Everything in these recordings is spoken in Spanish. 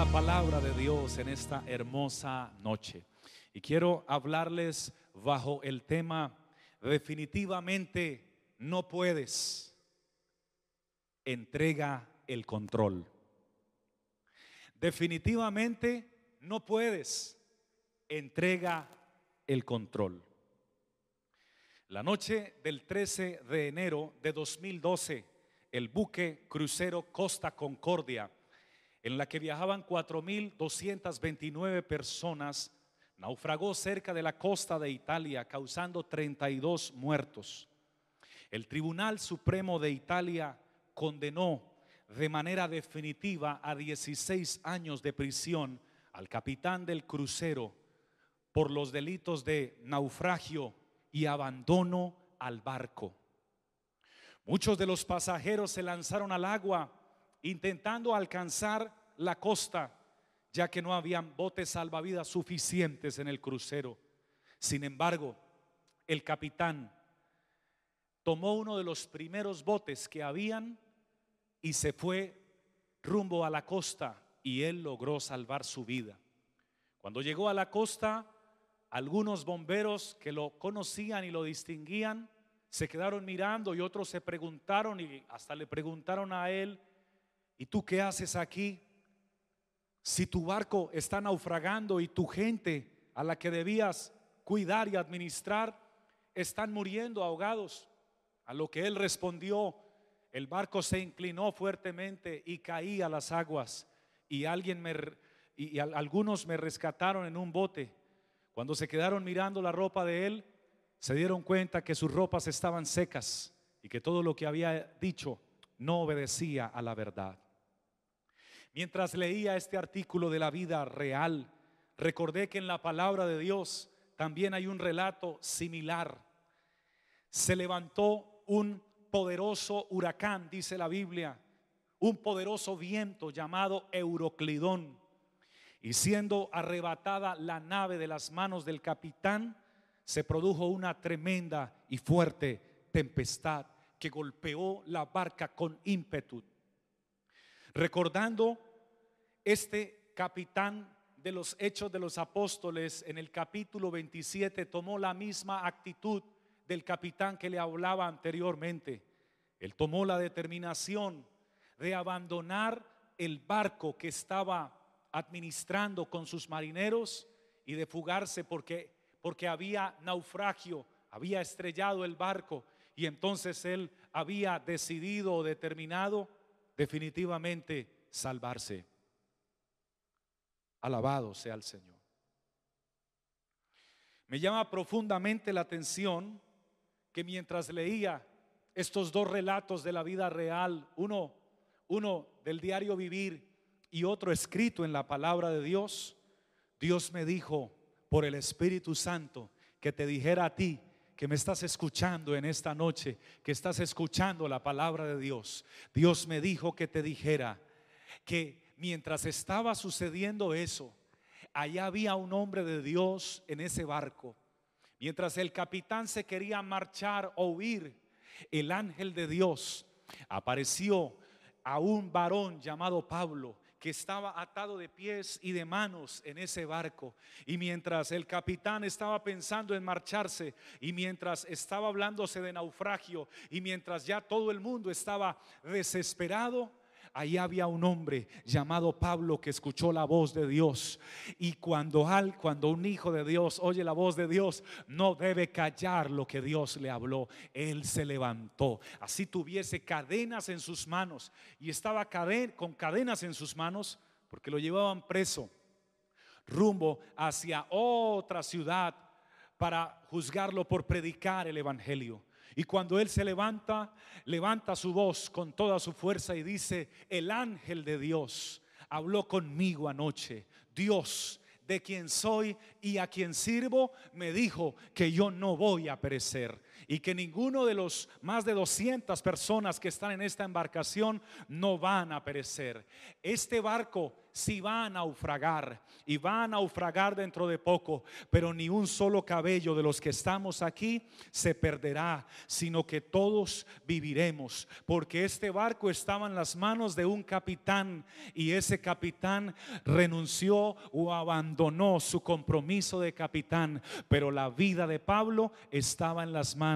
la palabra de Dios en esta hermosa noche. Y quiero hablarles bajo el tema, definitivamente no puedes, entrega el control. Definitivamente no puedes, entrega el control. La noche del 13 de enero de 2012, el buque crucero Costa Concordia, en la que viajaban 4.229 personas, naufragó cerca de la costa de Italia, causando 32 muertos. El Tribunal Supremo de Italia condenó de manera definitiva a 16 años de prisión al capitán del crucero por los delitos de naufragio y abandono al barco. Muchos de los pasajeros se lanzaron al agua intentando alcanzar la costa, ya que no habían botes salvavidas suficientes en el crucero. Sin embargo, el capitán tomó uno de los primeros botes que habían y se fue rumbo a la costa y él logró salvar su vida. Cuando llegó a la costa, algunos bomberos que lo conocían y lo distinguían se quedaron mirando y otros se preguntaron y hasta le preguntaron a él, ¿y tú qué haces aquí? Si tu barco está naufragando y tu gente a la que debías cuidar y administrar están muriendo ahogados. A lo que él respondió, el barco se inclinó fuertemente y caí a las aguas y alguien me y, y al- algunos me rescataron en un bote. Cuando se quedaron mirando la ropa de él, se dieron cuenta que sus ropas estaban secas y que todo lo que había dicho no obedecía a la verdad. Mientras leía este artículo de la vida real, recordé que en la palabra de Dios también hay un relato similar. Se levantó un poderoso huracán, dice la Biblia, un poderoso viento llamado Euroclidón. Y siendo arrebatada la nave de las manos del capitán, se produjo una tremenda y fuerte tempestad que golpeó la barca con ímpetu. Recordando este capitán de los Hechos de los Apóstoles en el capítulo 27 tomó la misma actitud del capitán que le hablaba anteriormente. Él tomó la determinación de abandonar el barco que estaba administrando con sus marineros y de fugarse porque porque había naufragio, había estrellado el barco y entonces él había decidido o determinado definitivamente salvarse. Alabado sea el Señor. Me llama profundamente la atención que mientras leía estos dos relatos de la vida real, uno, uno del diario vivir y otro escrito en la palabra de Dios, Dios me dijo por el Espíritu Santo que te dijera a ti que me estás escuchando en esta noche, que estás escuchando la palabra de Dios. Dios me dijo que te dijera que mientras estaba sucediendo eso, allá había un hombre de Dios en ese barco. Mientras el capitán se quería marchar o huir, el ángel de Dios apareció a un varón llamado Pablo que estaba atado de pies y de manos en ese barco. Y mientras el capitán estaba pensando en marcharse, y mientras estaba hablándose de naufragio, y mientras ya todo el mundo estaba desesperado, ahí había un hombre llamado Pablo que escuchó la voz de Dios. Y cuando, al, cuando un hijo de Dios oye la voz de Dios, no debe callar lo que Dios le habló. Él se levantó. Así tuviese cadenas en sus manos. Y estaba caden con cadenas en sus manos porque lo llevaban preso rumbo hacia otra ciudad para juzgarlo por predicar el Evangelio. Y cuando él se levanta, levanta su voz con toda su fuerza y dice, el ángel de Dios habló conmigo anoche. Dios, de quien soy y a quien sirvo, me dijo que yo no voy a perecer y que ninguno de los más de 200 personas que están en esta embarcación no van a perecer. Este barco si va a naufragar y va a naufragar dentro de poco, pero ni un solo cabello de los que estamos aquí se perderá, sino que todos viviremos, porque este barco estaba en las manos de un capitán y ese capitán renunció o abandonó su compromiso de capitán, pero la vida de Pablo estaba en las manos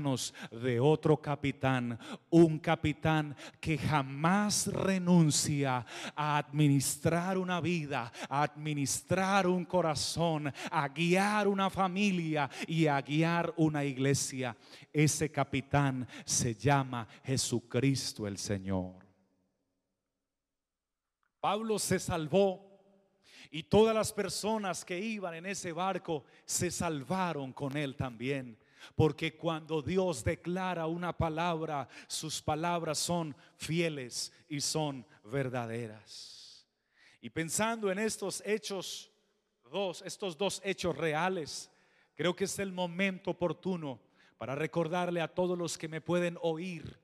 de otro capitán, un capitán que jamás renuncia a administrar una vida, a administrar un corazón, a guiar una familia y a guiar una iglesia. Ese capitán se llama Jesucristo el Señor. Pablo se salvó y todas las personas que iban en ese barco se salvaron con él también. Porque cuando Dios declara una palabra, sus palabras son fieles y son verdaderas. Y pensando en estos hechos dos, estos dos hechos reales, creo que es el momento oportuno para recordarle a todos los que me pueden oír,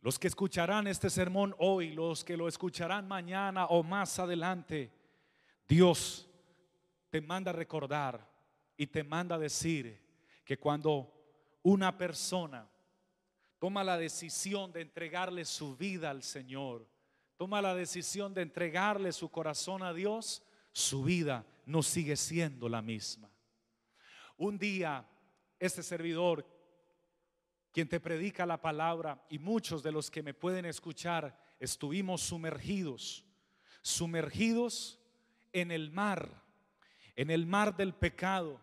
los que escucharán este sermón hoy, los que lo escucharán mañana o más adelante, Dios te manda recordar y te manda decir que cuando una persona toma la decisión de entregarle su vida al Señor, toma la decisión de entregarle su corazón a Dios, su vida no sigue siendo la misma. Un día, este servidor, quien te predica la palabra, y muchos de los que me pueden escuchar, estuvimos sumergidos, sumergidos en el mar, en el mar del pecado,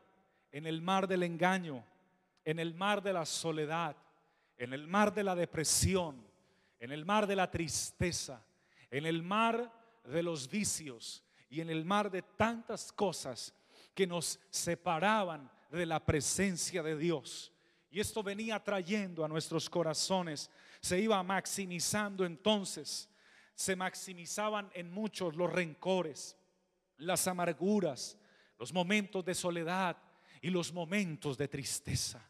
en el mar del engaño, en el mar de la soledad, en el mar de la depresión, en el mar de la tristeza, en el mar de los vicios y en el mar de tantas cosas que nos separaban de la presencia de Dios. Y esto venía trayendo a nuestros corazones, se iba maximizando entonces, se maximizaban en muchos los rencores, las amarguras, los momentos de soledad y los momentos de tristeza.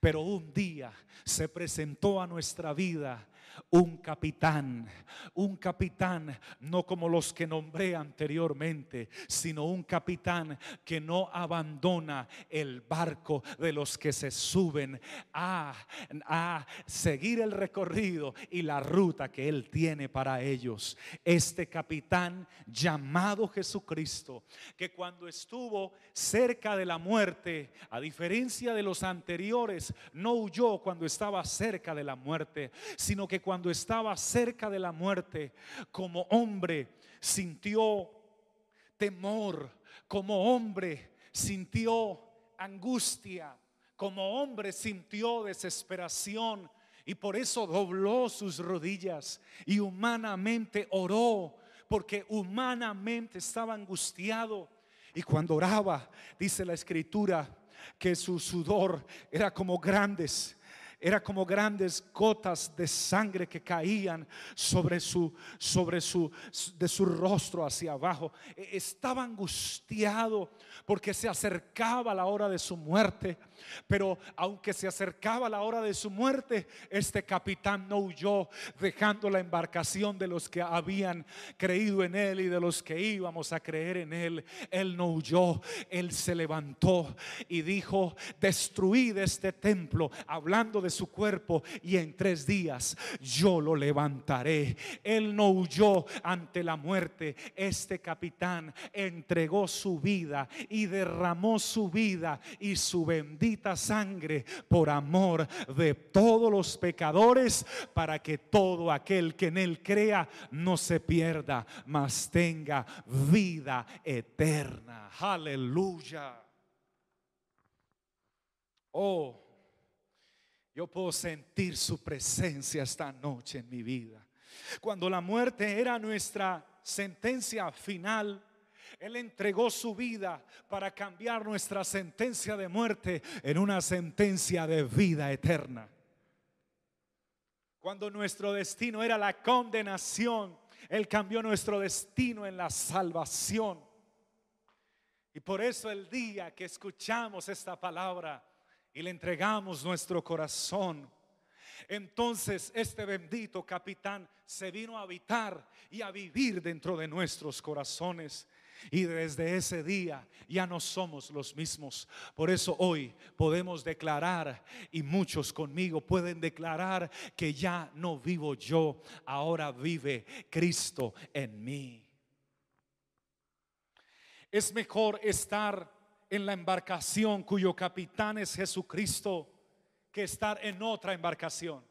Pero un día se presentó a nuestra vida un capitán, un capitán no como los que nombré anteriormente, sino un capitán que no abandona el barco de los que se suben a, a seguir el recorrido y la ruta que Él tiene para ellos. Este capitán llamado Jesucristo, que cuando estuvo cerca de la muerte, a diferencia de los anteriores, no huyó cuando estaba cerca de la muerte, sino que cuando estaba cerca de la muerte, como hombre sintió temor, como hombre sintió angustia, como hombre sintió desesperación y por eso dobló sus rodillas y humanamente oró, porque humanamente estaba angustiado. Y cuando oraba, dice la escritura, que su sudor era como grandes era como grandes gotas de sangre que caían sobre su sobre su de su rostro hacia abajo. E, estaba angustiado porque se acercaba la hora de su muerte, pero aunque se acercaba la hora de su muerte, este capitán no huyó, dejando la embarcación de los que habían creído en él y de los que íbamos a creer en él. Él no huyó, él se levantó y dijo, destruid este templo, hablando de su cuerpo y en tres días yo lo levantaré. Él no huyó ante la muerte. Este capitán entregó su vida y derramó su vida y su sangre por amor de todos los pecadores para que todo aquel que en él crea no se pierda, mas tenga vida eterna. Aleluya. Oh, yo puedo sentir su presencia esta noche en mi vida. Cuando la muerte era nuestra sentencia final, Él entregó su vida para cambiar nuestra sentencia de muerte en una sentencia de vida eterna. Cuando nuestro destino era la condenación, Él cambió nuestro destino en la salvación. Y por eso el día que escuchamos esta palabra y le entregamos nuestro corazón, entonces este bendito capitán se vino a habitar y a vivir dentro de nuestros corazones. Y desde ese día ya no somos los mismos. Por eso hoy podemos declarar, y muchos conmigo pueden declarar que ya no vivo yo, ahora vive Cristo en mí. Es mejor estar en la embarcación cuyo capitán es Jesucristo que estar en otra embarcación.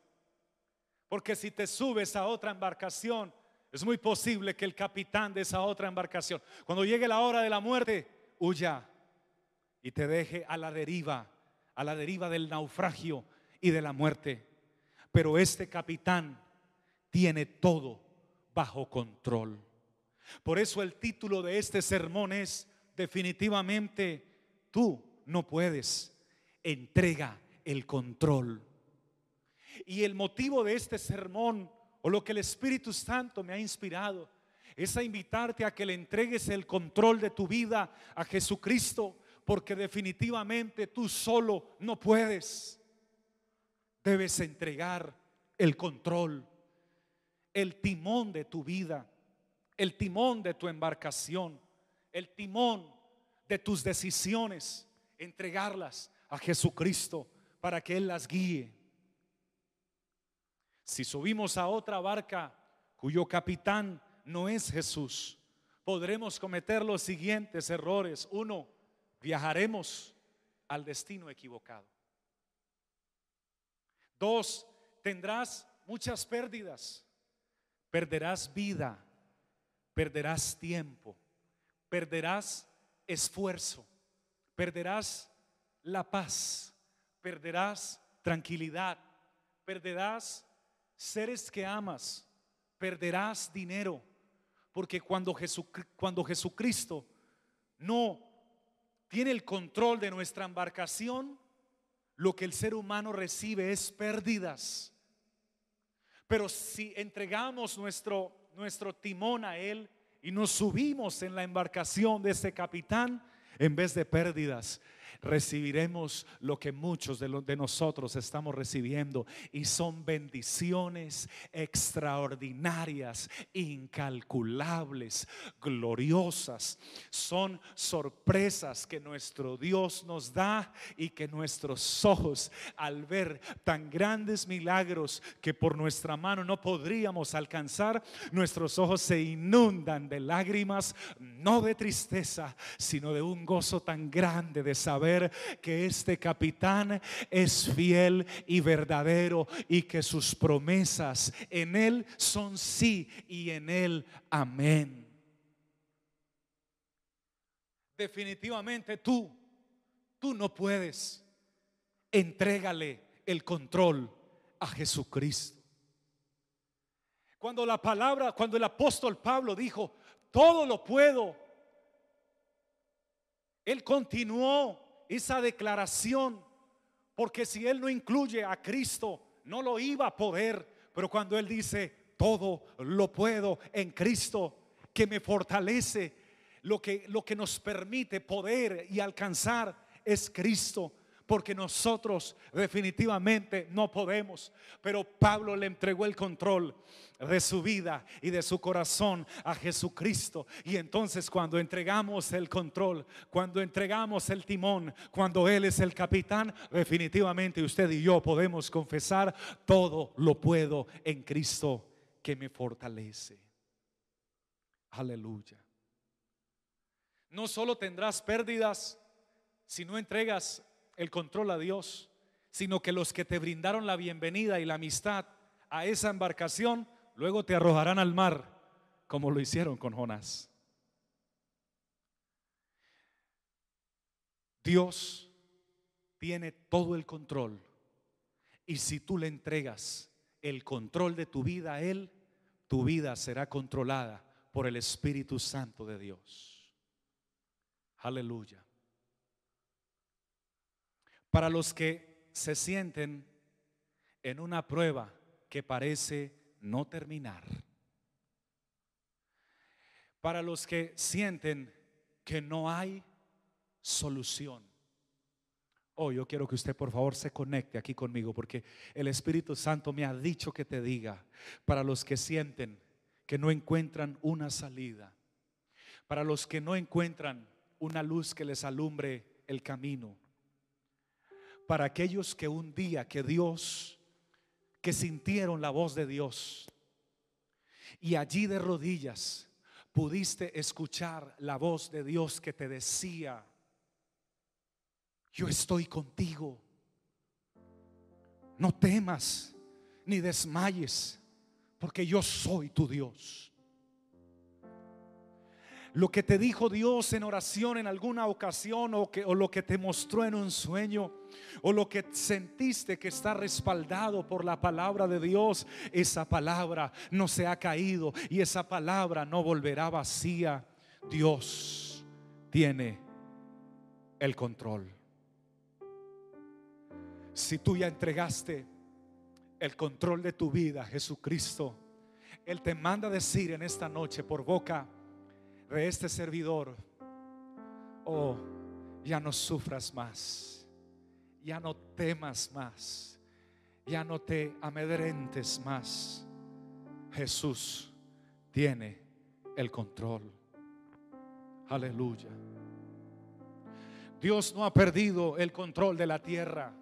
Porque si te subes a otra embarcación, es muy posible que el capitán de esa otra embarcación, cuando llegue la hora de la muerte, huya y te deje a la deriva, a la deriva del naufragio y de la muerte. Pero este capitán tiene todo bajo control. Por eso el título de este sermón es definitivamente, tú no puedes, entrega el control. Y el motivo de este sermón, o lo que el Espíritu Santo me ha inspirado, es a invitarte a que le entregues el control de tu vida a Jesucristo, porque definitivamente tú solo no puedes. Debes entregar el control, el timón de tu vida, el timón de tu embarcación, el timón de tus decisiones, entregarlas a Jesucristo para que Él las guíe. Si subimos a otra barca cuyo capitán no es Jesús, podremos cometer los siguientes errores. Uno, viajaremos al destino equivocado. Dos, tendrás muchas pérdidas. Perderás vida, perderás tiempo, perderás esfuerzo, perderás la paz, perderás tranquilidad, perderás seres que amas, perderás dinero, porque cuando, cuando Jesucristo no tiene el control de nuestra embarcación, lo que el ser humano recibe es pérdidas. Pero si entregamos nuestro, nuestro timón a Él y nos subimos en la embarcación de ese capitán, en vez de pérdidas, recibiremos lo que muchos de, nosotros estamos recibiendo y son bendiciones extraordinarias, incalculables, gloriosas. Son sorpresas que nuestro Dios nos da y que nuestros ojos al ver tan grandes milagros que por nuestra mano no podríamos alcanzar, nuestros ojos se inundan de lágrimas, no de tristeza, sino de un gozo tan grande de saber que este capitán es fiel y verdadero y que sus promesas en él son sí y en él amén. Definitivamente tú, tú no puedes. Entrégale el control a Jesucristo. Cuando la palabra, cuando el apóstol Pablo dijo, todo lo puedo, él continuó esa declaración, porque si Él no incluye a Cristo, no lo iba a poder. Pero cuando Él dice, todo lo puedo en Cristo, que me fortalece, lo que, lo que nos permite poder y alcanzar es Cristo porque nosotros definitivamente no podemos. Pero Pablo le entregó el control de su vida y de su corazón a Jesucristo. Y entonces cuando entregamos el control, cuando entregamos el timón, cuando Él es el capitán, definitivamente usted y yo podemos confesar, todo lo puedo en Cristo que me fortalece. Aleluya. No solo tendrás pérdidas si no entregas el control a Dios, sino que los que te brindaron la bienvenida y la amistad a esa embarcación, luego te arrojarán al mar, como lo hicieron con Jonás. Dios tiene todo el control y si tú le entregas el control de tu vida a Él, tu vida será controlada por el Espíritu Santo de Dios. Aleluya. Para los que se sienten en una prueba que parece no terminar. Para los que sienten que no hay solución. Oh, yo quiero que usted por favor se conecte aquí conmigo porque el Espíritu Santo me ha dicho que te diga, para los que sienten que no encuentran una salida, para los que no encuentran una luz que les alumbre el camino, para aquellos que un día que Dios, que sintieron la voz de Dios y allí de rodillas pudiste escuchar la voz de Dios que te decía, yo estoy contigo, no temas ni desmayes, porque yo soy tu Dios lo que te dijo Dios en oración en alguna ocasión o, o lo que te mostró en un sueño o lo que sentiste que está respaldado por la palabra de Dios, esa palabra no se ha caído y esa palabra no volverá vacía. Dios tiene el control. Si tú ya entregaste el control de tu vida a Jesucristo, Él te manda decir en esta noche por boca de este servidor, oh, ya no sufras más, ya no temas más, ya no te amedrentes más. Jesús tiene el control. Aleluya. Dios no ha perdido el control de la tierra.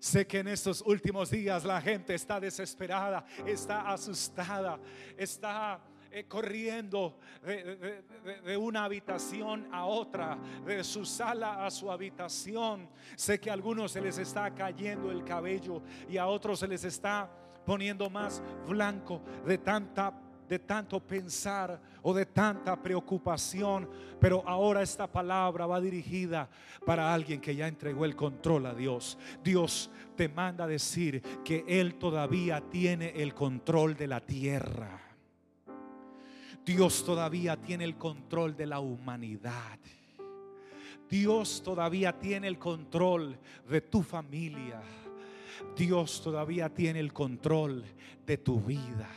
Sé que en estos últimos días la gente está desesperada, está asustada, está eh, corriendo de, una habitación a otra, de su sala a su habitación. Sé que a algunos se les está cayendo el cabello y a otros se les está poniendo más blanco de tanta de tanto pensar o de tanta preocupación, pero ahora esta palabra va dirigida para alguien que ya entregó el control a Dios. Dios te manda decir que Él todavía tiene el control de la tierra. Dios todavía tiene el control de la humanidad. Dios todavía tiene el control de tu familia. Dios todavía tiene el control de tu vida.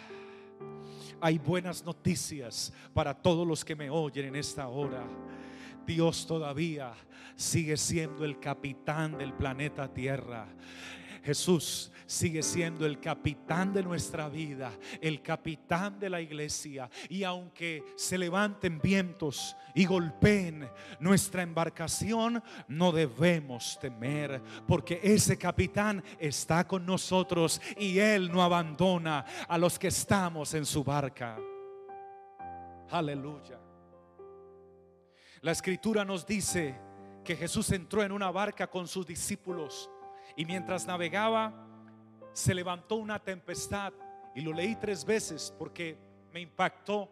Hay buenas noticias para todos los que me oyen en esta hora. Dios todavía sigue siendo el capitán del planeta Tierra. Jesús sigue siendo el capitán de nuestra vida, el capitán de la iglesia. Y aunque se levanten vientos y golpeen nuestra embarcación, no debemos temer, porque ese capitán está con nosotros y él no abandona a los que estamos en su barca. Aleluya. La escritura nos dice que Jesús entró en una barca con sus discípulos y mientras navegaba, se levantó una tempestad. Y lo leí tres veces porque me impactó.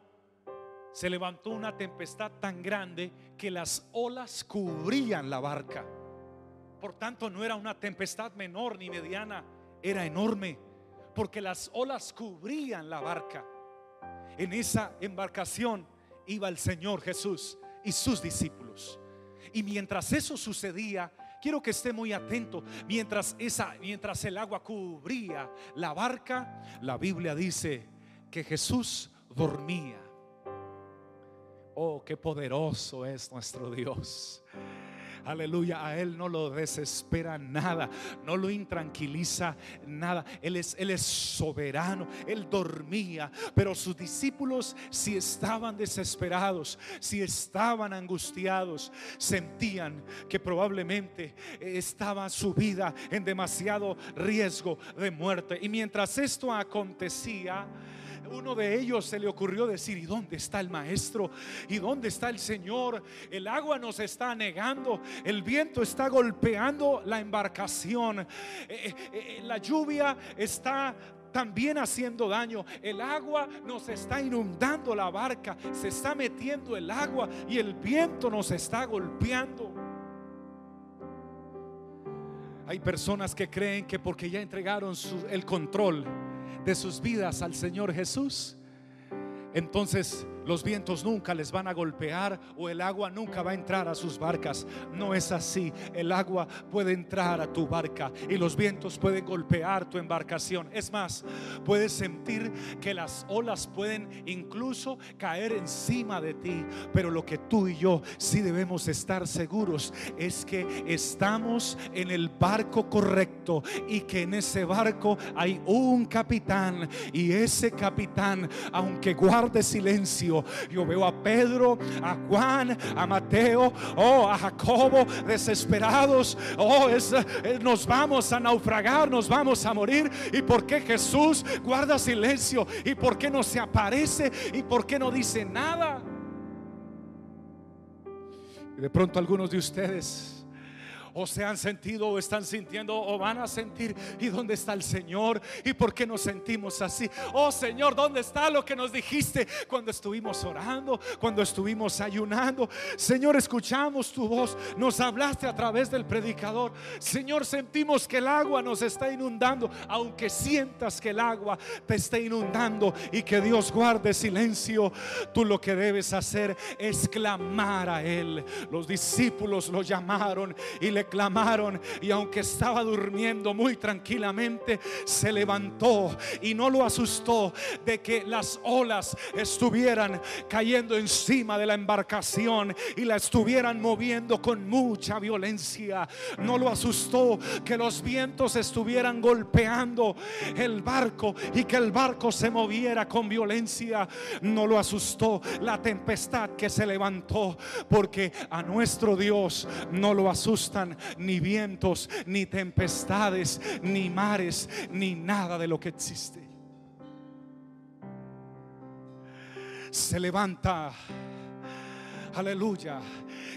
Se levantó una tempestad tan grande que las olas cubrían la barca. Por tanto, no era una tempestad menor ni mediana, era enorme, porque las olas cubrían la barca. En esa embarcación iba el Señor Jesús y sus discípulos. Y mientras eso sucedía, Quiero que esté muy atento. Mientras, esa, mientras el agua cubría la barca, la Biblia dice que Jesús dormía. Oh, qué poderoso es nuestro Dios. Aleluya, a Él no lo desespera nada, no lo intranquiliza nada. Él es, Él es soberano, Él dormía, pero sus discípulos si estaban desesperados, si estaban angustiados, sentían que probablemente estaba su vida en demasiado riesgo de muerte. Y mientras esto acontecía, uno de ellos se le ocurrió decir, ¿y dónde está el maestro? ¿Y dónde está el Señor? El agua nos está negando, el viento está golpeando la embarcación, eh, eh, eh, la lluvia está también haciendo daño. El agua nos está inundando la barca, se está metiendo el agua y el viento nos está golpeando. Hay personas que creen que porque ya entregaron el control, de sus vidas al Señor Jesús, entonces los vientos nunca les van a golpear o el agua nunca va a entrar a sus barcas. No es así. El agua puede entrar a tu barca y los vientos pueden golpear tu embarcación. Es más, puedes sentir que las olas pueden incluso caer encima de ti. Pero lo que tú y yo sí debemos estar seguros es que estamos en el barco correcto y que en ese barco hay un capitán y ese capitán, aunque guarde silencio, yo veo a Pedro, a Juan, a Mateo, oh, a Jacobo desesperados. Oh, es, eh, nos vamos a naufragar, nos vamos a morir. ¿Y por qué Jesús guarda silencio? ¿Y por qué no se aparece? ¿Y por qué no dice nada? De pronto algunos de ustedes o se han sentido o están sintiendo o van a sentir. ¿Y dónde está el Señor? ¿Y por qué nos sentimos así? Oh Señor, ¿dónde está lo que nos dijiste cuando estuvimos orando, cuando estuvimos ayunando? Señor, escuchamos tu voz, nos hablaste a través del predicador. Señor, sentimos que el agua nos está inundando, aunque sientas que el agua te está inundando y que Dios guarde silencio, tú lo que debes hacer es clamar a Él. Los discípulos lo llamaron y le clamaron y aunque estaba durmiendo muy tranquilamente, se levantó y no lo asustó de que las olas estuvieran cayendo encima de la embarcación y la estuvieran moviendo con mucha violencia. No lo asustó que los vientos estuvieran golpeando el barco y que el barco se moviera con violencia. No lo asustó la tempestad que se levantó porque a nuestro Dios no lo asustan ni vientos, ni tempestades, ni mares, ni nada de lo que existe. Se levanta, aleluya,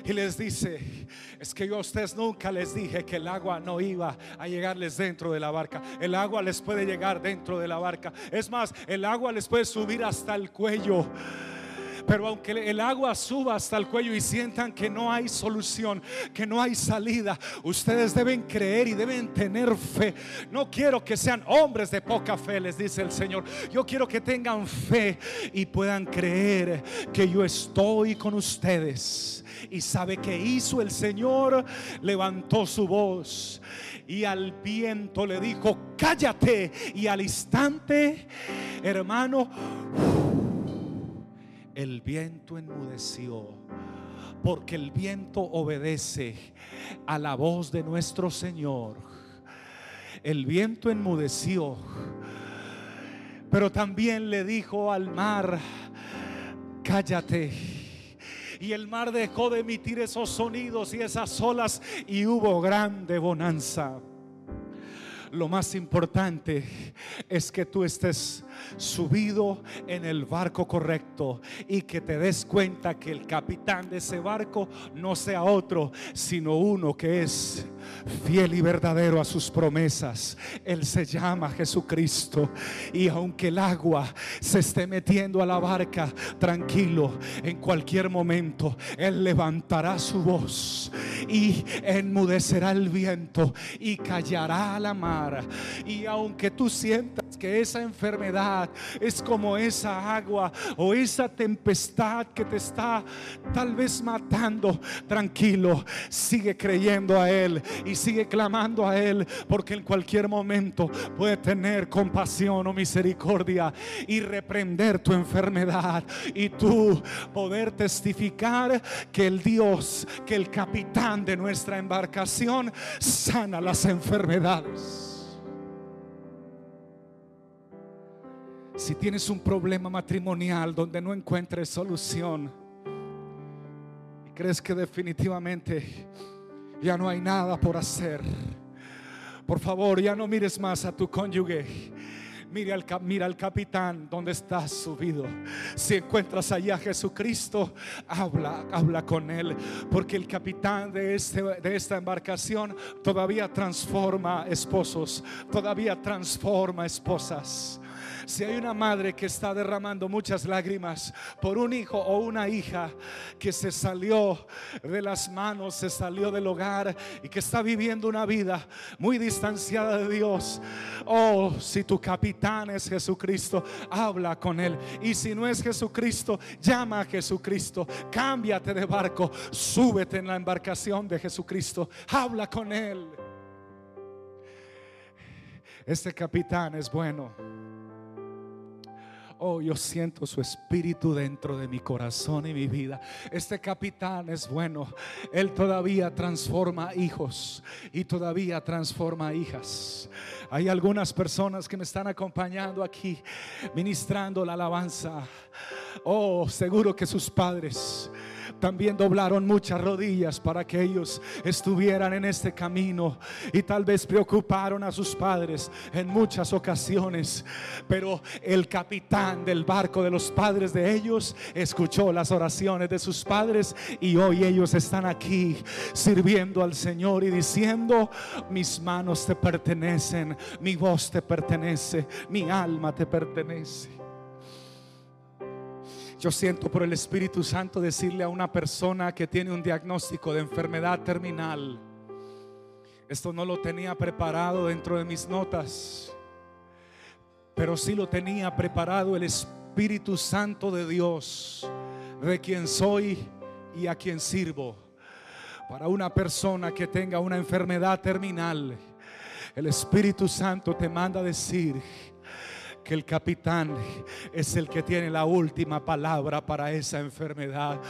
y les dice, es que yo a ustedes nunca les dije que el agua no iba a llegarles dentro de la barca. El agua les puede llegar dentro de la barca. Es más, el agua les puede subir hasta el cuello. Pero aunque el agua suba hasta el cuello y sientan que no hay solución, que no hay salida, ustedes deben creer y deben tener fe. No quiero que sean hombres de poca fe, les dice el Señor. Yo quiero que tengan fe y puedan creer que yo estoy con ustedes. Y sabe que hizo el Señor, levantó su voz y al viento le dijo, cállate. Y al instante, hermano, el viento enmudeció, porque el viento obedece a la voz de nuestro Señor. El viento enmudeció, pero también le dijo al mar, cállate. Y el mar dejó de emitir esos sonidos y esas olas y hubo grande bonanza. Lo más importante es que tú estés subido en el barco correcto y que te des cuenta que el capitán de ese barco no sea otro, sino uno que es fiel y verdadero a sus promesas. Él se llama Jesucristo. Y aunque el agua se esté metiendo a la barca, tranquilo, en cualquier momento Él levantará su voz y enmudecerá el viento y callará la mar. Y aunque tú sientas que esa enfermedad es como esa agua o esa tempestad que te está tal vez matando, tranquilo, sigue creyendo a Él y sigue clamando a Él, porque en cualquier momento puede tener compasión o misericordia y reprender tu enfermedad y tú poder testificar que el Dios, que el capitán de nuestra embarcación sana las enfermedades. Si tienes un problema matrimonial donde no encuentres solución y crees que definitivamente ya no hay nada por hacer, por favor, ya no mires más a tu cónyuge. Mira al, mira al capitán donde estás subido. Si encuentras allí a Jesucristo, habla, habla con él. Porque el capitán de, este, de esta embarcación todavía transforma esposos, todavía transforma esposas. Si hay una madre que está derramando muchas lágrimas por un hijo o una hija que se salió de las manos, se salió del hogar y que está viviendo una vida muy distanciada de Dios. Oh, si tu capitán es Jesucristo, habla con él. Y si no es Jesucristo, llama a Jesucristo. Cámbiate de barco, súbete en la embarcación de Jesucristo. Habla con él. Este capitán es bueno. Oh, yo siento su espíritu dentro de mi corazón y mi vida. Este capitán es bueno. Él todavía transforma hijos y todavía transforma hijas. Hay algunas personas que me están acompañando aquí, ministrando la alabanza. Oh, seguro que sus padres también doblaron muchas rodillas para que ellos estuvieran en este camino y tal vez preocuparon a sus padres en muchas ocasiones. Pero el capitán del barco de los padres de ellos escuchó las oraciones de sus padres y hoy ellos están aquí sirviendo al Señor y diciendo, mis manos te pertenecen, mi voz te pertenece, mi alma te pertenece. Yo siento por el Espíritu Santo decirle a una persona que tiene un diagnóstico de enfermedad terminal. Esto no lo tenía preparado dentro de mis notas, pero sí lo tenía preparado el Espíritu Santo de Dios, de quien soy y a quien sirvo. Para una persona que tenga una enfermedad terminal, el Espíritu Santo te manda decir, que el capitán es el que tiene la última palabra para esa enfermedad.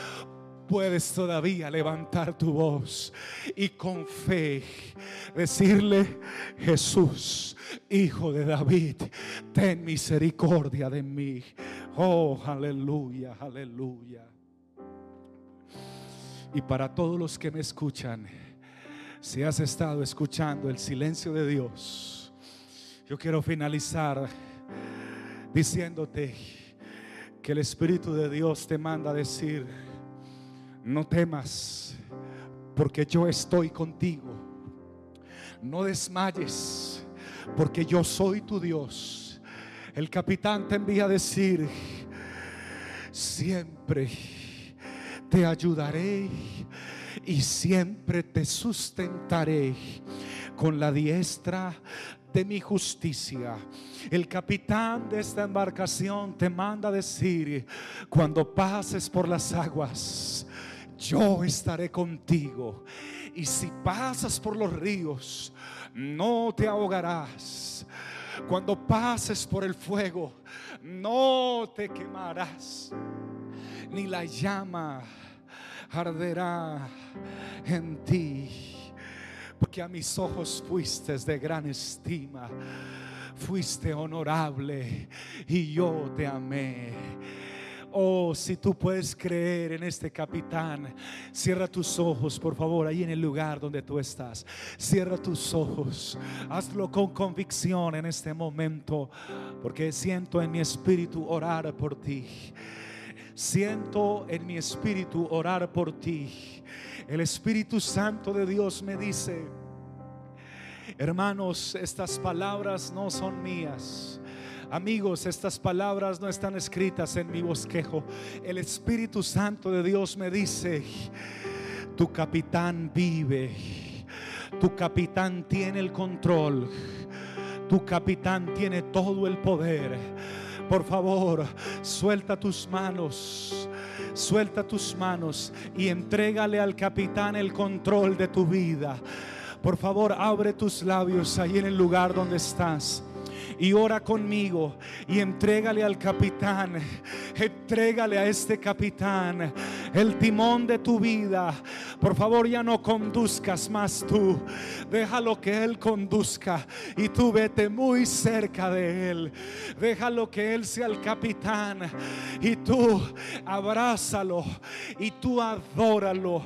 Puedes todavía levantar tu voz y con fe decirle, Jesús, Hijo de David, ten misericordia de mí. Oh, aleluya, aleluya. Y para todos los que me escuchan, si has estado escuchando el silencio de Dios, yo quiero finalizar diciéndote que el Espíritu de Dios te manda a decir, no temas, porque yo estoy contigo. No desmayes, porque yo soy tu Dios. El capitán te envía a decir, siempre te ayudaré y siempre te sustentaré con la diestra de mi justicia. El capitán de esta embarcación te manda decir, cuando pases por las aguas, yo estaré contigo. Y si pasas por los ríos, no te ahogarás. Cuando pases por el fuego, no te quemarás, ni la llama arderá en ti porque a mis ojos fuiste de gran estima, fuiste honorable y yo te amé. Oh, si tú puedes creer en este capitán, cierra tus ojos, por favor, ahí en el lugar donde tú estás. Cierra tus ojos. Hazlo con convicción en este momento, porque siento en mi espíritu orar por ti. Siento en mi espíritu orar por ti. El Espíritu Santo de Dios me dice, hermanos, estas palabras no son mías. Amigos, estas palabras no están escritas en mi bosquejo. El Espíritu Santo de Dios me dice, tu capitán vive, tu capitán tiene el control, tu capitán tiene todo el poder. Por favor, suelta tus manos Suelta tus manos y entrégale al capitán el control de tu vida. Por favor, abre tus labios ahí en el lugar donde estás y ora conmigo y entrégale al capitán, entrégale a este capitán el timón de tu vida. Por favor, ya no conduzcas más tú. Déjalo que Él conduzca y tú vete muy cerca de Él. Déjalo que Él sea el capitán y tú abrázalo y tú adóralo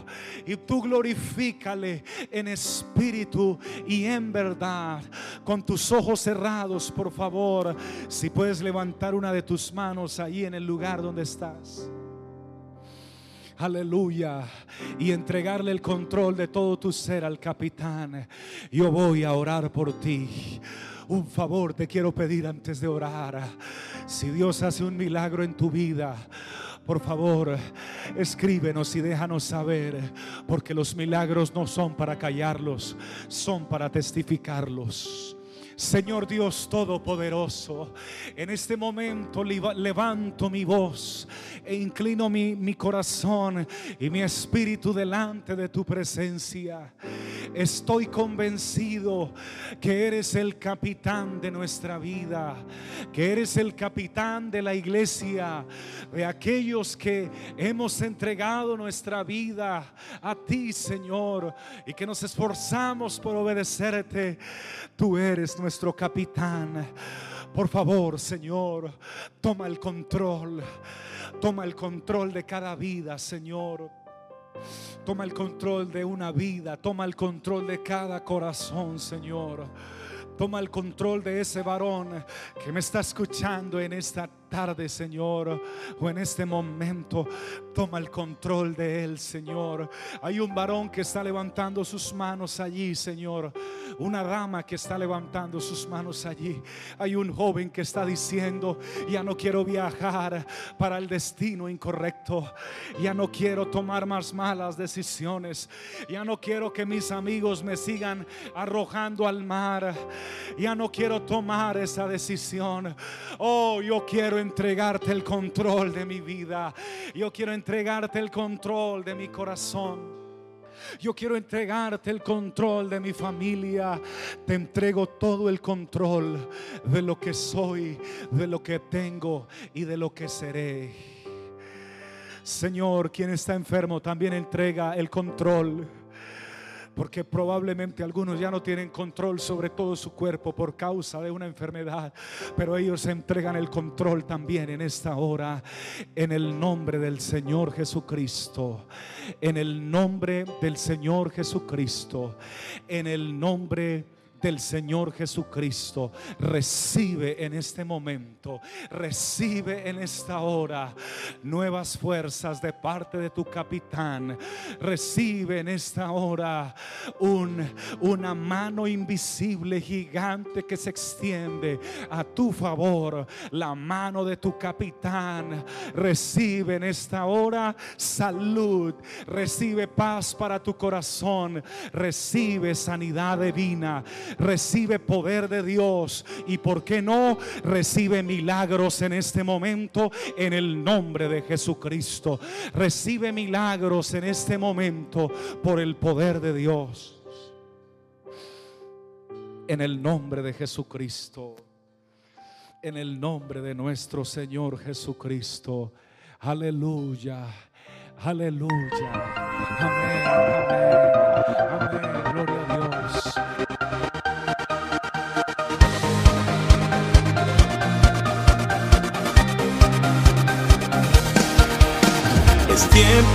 y tú glorifícale en espíritu y en verdad con tus ojos cerrados por favor, si puedes levantar una de tus manos ahí en el lugar donde estás. Aleluya. Y entregarle el control de todo tu ser al capitán. Yo voy a orar por ti. Un favor te quiero pedir antes de orar. Si Dios hace un milagro en tu vida, por favor, escríbenos y déjanos saber, porque los milagros no son para callarlos, son para testificarlos. Señor Dios Todopoderoso, en este momento levanto mi voz e inclino mi, mi corazón y mi espíritu delante de tu presencia. Estoy convencido que eres el capitán de nuestra vida, que eres el capitán de la iglesia, de aquellos que hemos entregado nuestra vida a ti, Señor, y que nos esforzamos por obedecerte. Tú eres nuestro nuestro capitán. Por favor, Señor, toma el control. Toma el control de cada vida, Señor. Toma el control de una vida. Toma el control de cada corazón, Señor. Toma el control de ese varón que me está escuchando en esta tarde, Señor, o en este momento, toma el control de él, Señor. Hay un varón que está levantando sus manos allí, Señor. Una dama que está levantando sus manos allí. Hay un joven que está diciendo, ya no quiero viajar para el destino incorrecto. Ya no quiero tomar más malas decisiones. Ya no quiero que mis amigos me sigan arrojando al mar. Ya no quiero tomar esa decisión. Oh, yo quiero entregarte el control de mi vida. Yo quiero entregarte el control de mi corazón. Yo quiero entregarte el control de mi familia. Te entrego todo el control de lo que soy, de lo que tengo y de lo que seré. Señor, quien está enfermo también entrega el control porque probablemente algunos ya no tienen control sobre todo su cuerpo por causa de una enfermedad, pero ellos entregan el control también en esta hora, en el nombre del Señor Jesucristo, en el nombre del Señor Jesucristo, en el nombre del Señor Jesucristo. Recibe en este momento, recibe en esta hora nuevas fuerzas de parte de tu capitán. Recibe en esta hora un, una mano invisible, gigante que se extiende a tu favor. La mano de tu capitán. Recibe en esta hora salud. Recibe paz para tu corazón. Recibe sanidad divina recibe poder de Dios y por qué no recibe milagros en este momento en el nombre de Jesucristo. Recibe milagros en este momento por el poder de Dios. En el nombre de Jesucristo. En el nombre de nuestro Señor Jesucristo. Aleluya. Aleluya. Amén. Amén. Amén. Gloria a Dios.